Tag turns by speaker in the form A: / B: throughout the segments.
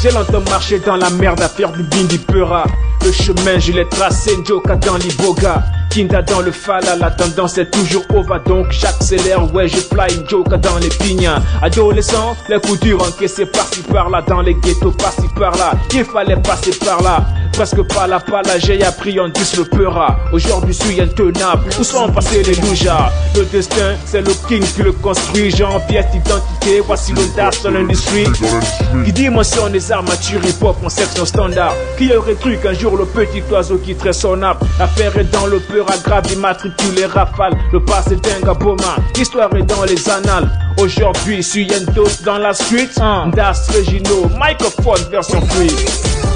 A: J'ai longtemps marché dans la merde à faire du bindi peura. Le chemin, je l'ai tracé, Njoka dans l'iboga. Kinda dans le fala, la tendance est toujours over donc j'accélère, ouais je fly Njoka dans les pignats. Adolescent, les coups durs encaissés par-ci par-là, dans les ghettos par-ci par-là, il fallait passer par là. Presque pas la pala, j'ai appris en 10 le peura. Aujourd'hui, suis intenable. Où sont passés les loujas? Le destin, c'est le king qui le construit. J'ai envie d'identité, voici l'audace dans l'industrie. Qui dimensionne les armatures hip-hop en section standard. Qui aurait cru qu'un jour le petit oiseau quitterait son arbre L'affaire est dans le peura grave, immatriculé rafale. Le passé dingue à Boma, l'histoire est dans les annales. Aujourd'hui, suis Yentos dans la street. Das Regino, microphone version free.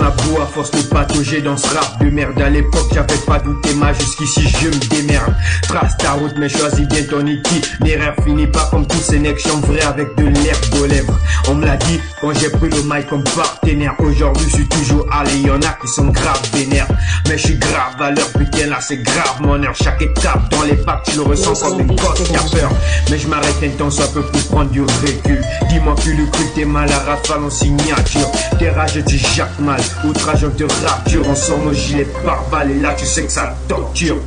B: La boue à force de patauger dans ce rap de merde. À l'époque j'avais pas douté ma jusqu'ici je me démerde. Trace ta route mais choisis bien ton iti L'erreur finit pas comme tous ces necks vrai avec de l'herbe aux lèvres. On me l'a dit quand j'ai pris le mic comme partenaire Aujourd'hui je suis toujours allé y'en a qui sont grave vénères Mais je suis grave à l'heure putain là c'est grave mon heure. Chaque étape dans les packs tu le ressens comme une gosse qui peur. Mais je m'arrête un temps soit peu pour prendre du recul. Dis-moi que le cul t'es mal à rafale en signature. T'es rage tu jacques mal. Outrage on te rapture On sort nos gilets par balles Et là tu sais que ça torture.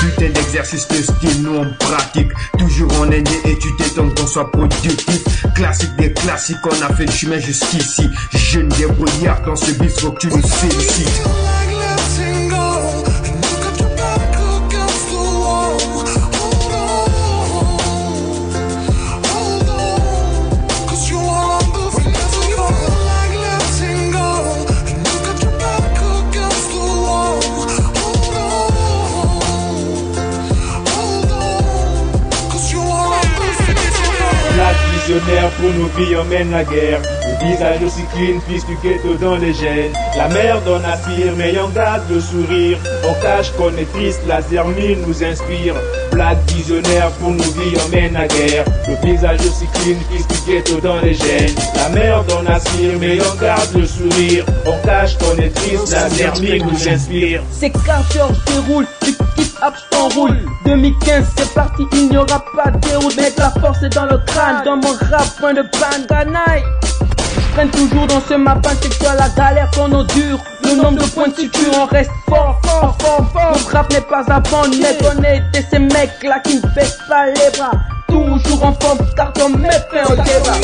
B: Putain d'exercice de style nous on pratique. Toujours en aîné et tu t'étonnes qu'on soit productif. Classique des classiques on a fait le chemin jusqu'ici. Jeune débrouillard dans ce bis faut que tu nous félicites
A: missionnaire pour nous vies, on mène la guerre. Le visage aussi clean, fils du ghetto dans les gènes. La merde on aspire, mais on garde le sourire. On cache qu'on est triste, la mine nous inspire. Black visionnaire pour nos vies emmène la guerre. Le visage aussi clean, fils du ghetto dans les gènes. La merde on aspire, mais on garde le sourire. On cache qu'on est triste, la mine nous inspire.
C: C'est 4 heures, je déroule, tu kiffes, hop, je t'enroule. 2015, c'est parti, il n'y aura pas de déroute. Mec, la force est dans le crâne, dans mon rap, point de panne, canaille traîne toujours dans ce mapin, c'est la galère qu'on endure Le nombre de points de suture, on reste fort, fort, fort, fort. Notre rap n'est pas à mais on était ces mecs là qui ne baissent pas les bras. Toujours en forme, car on met fin au débat.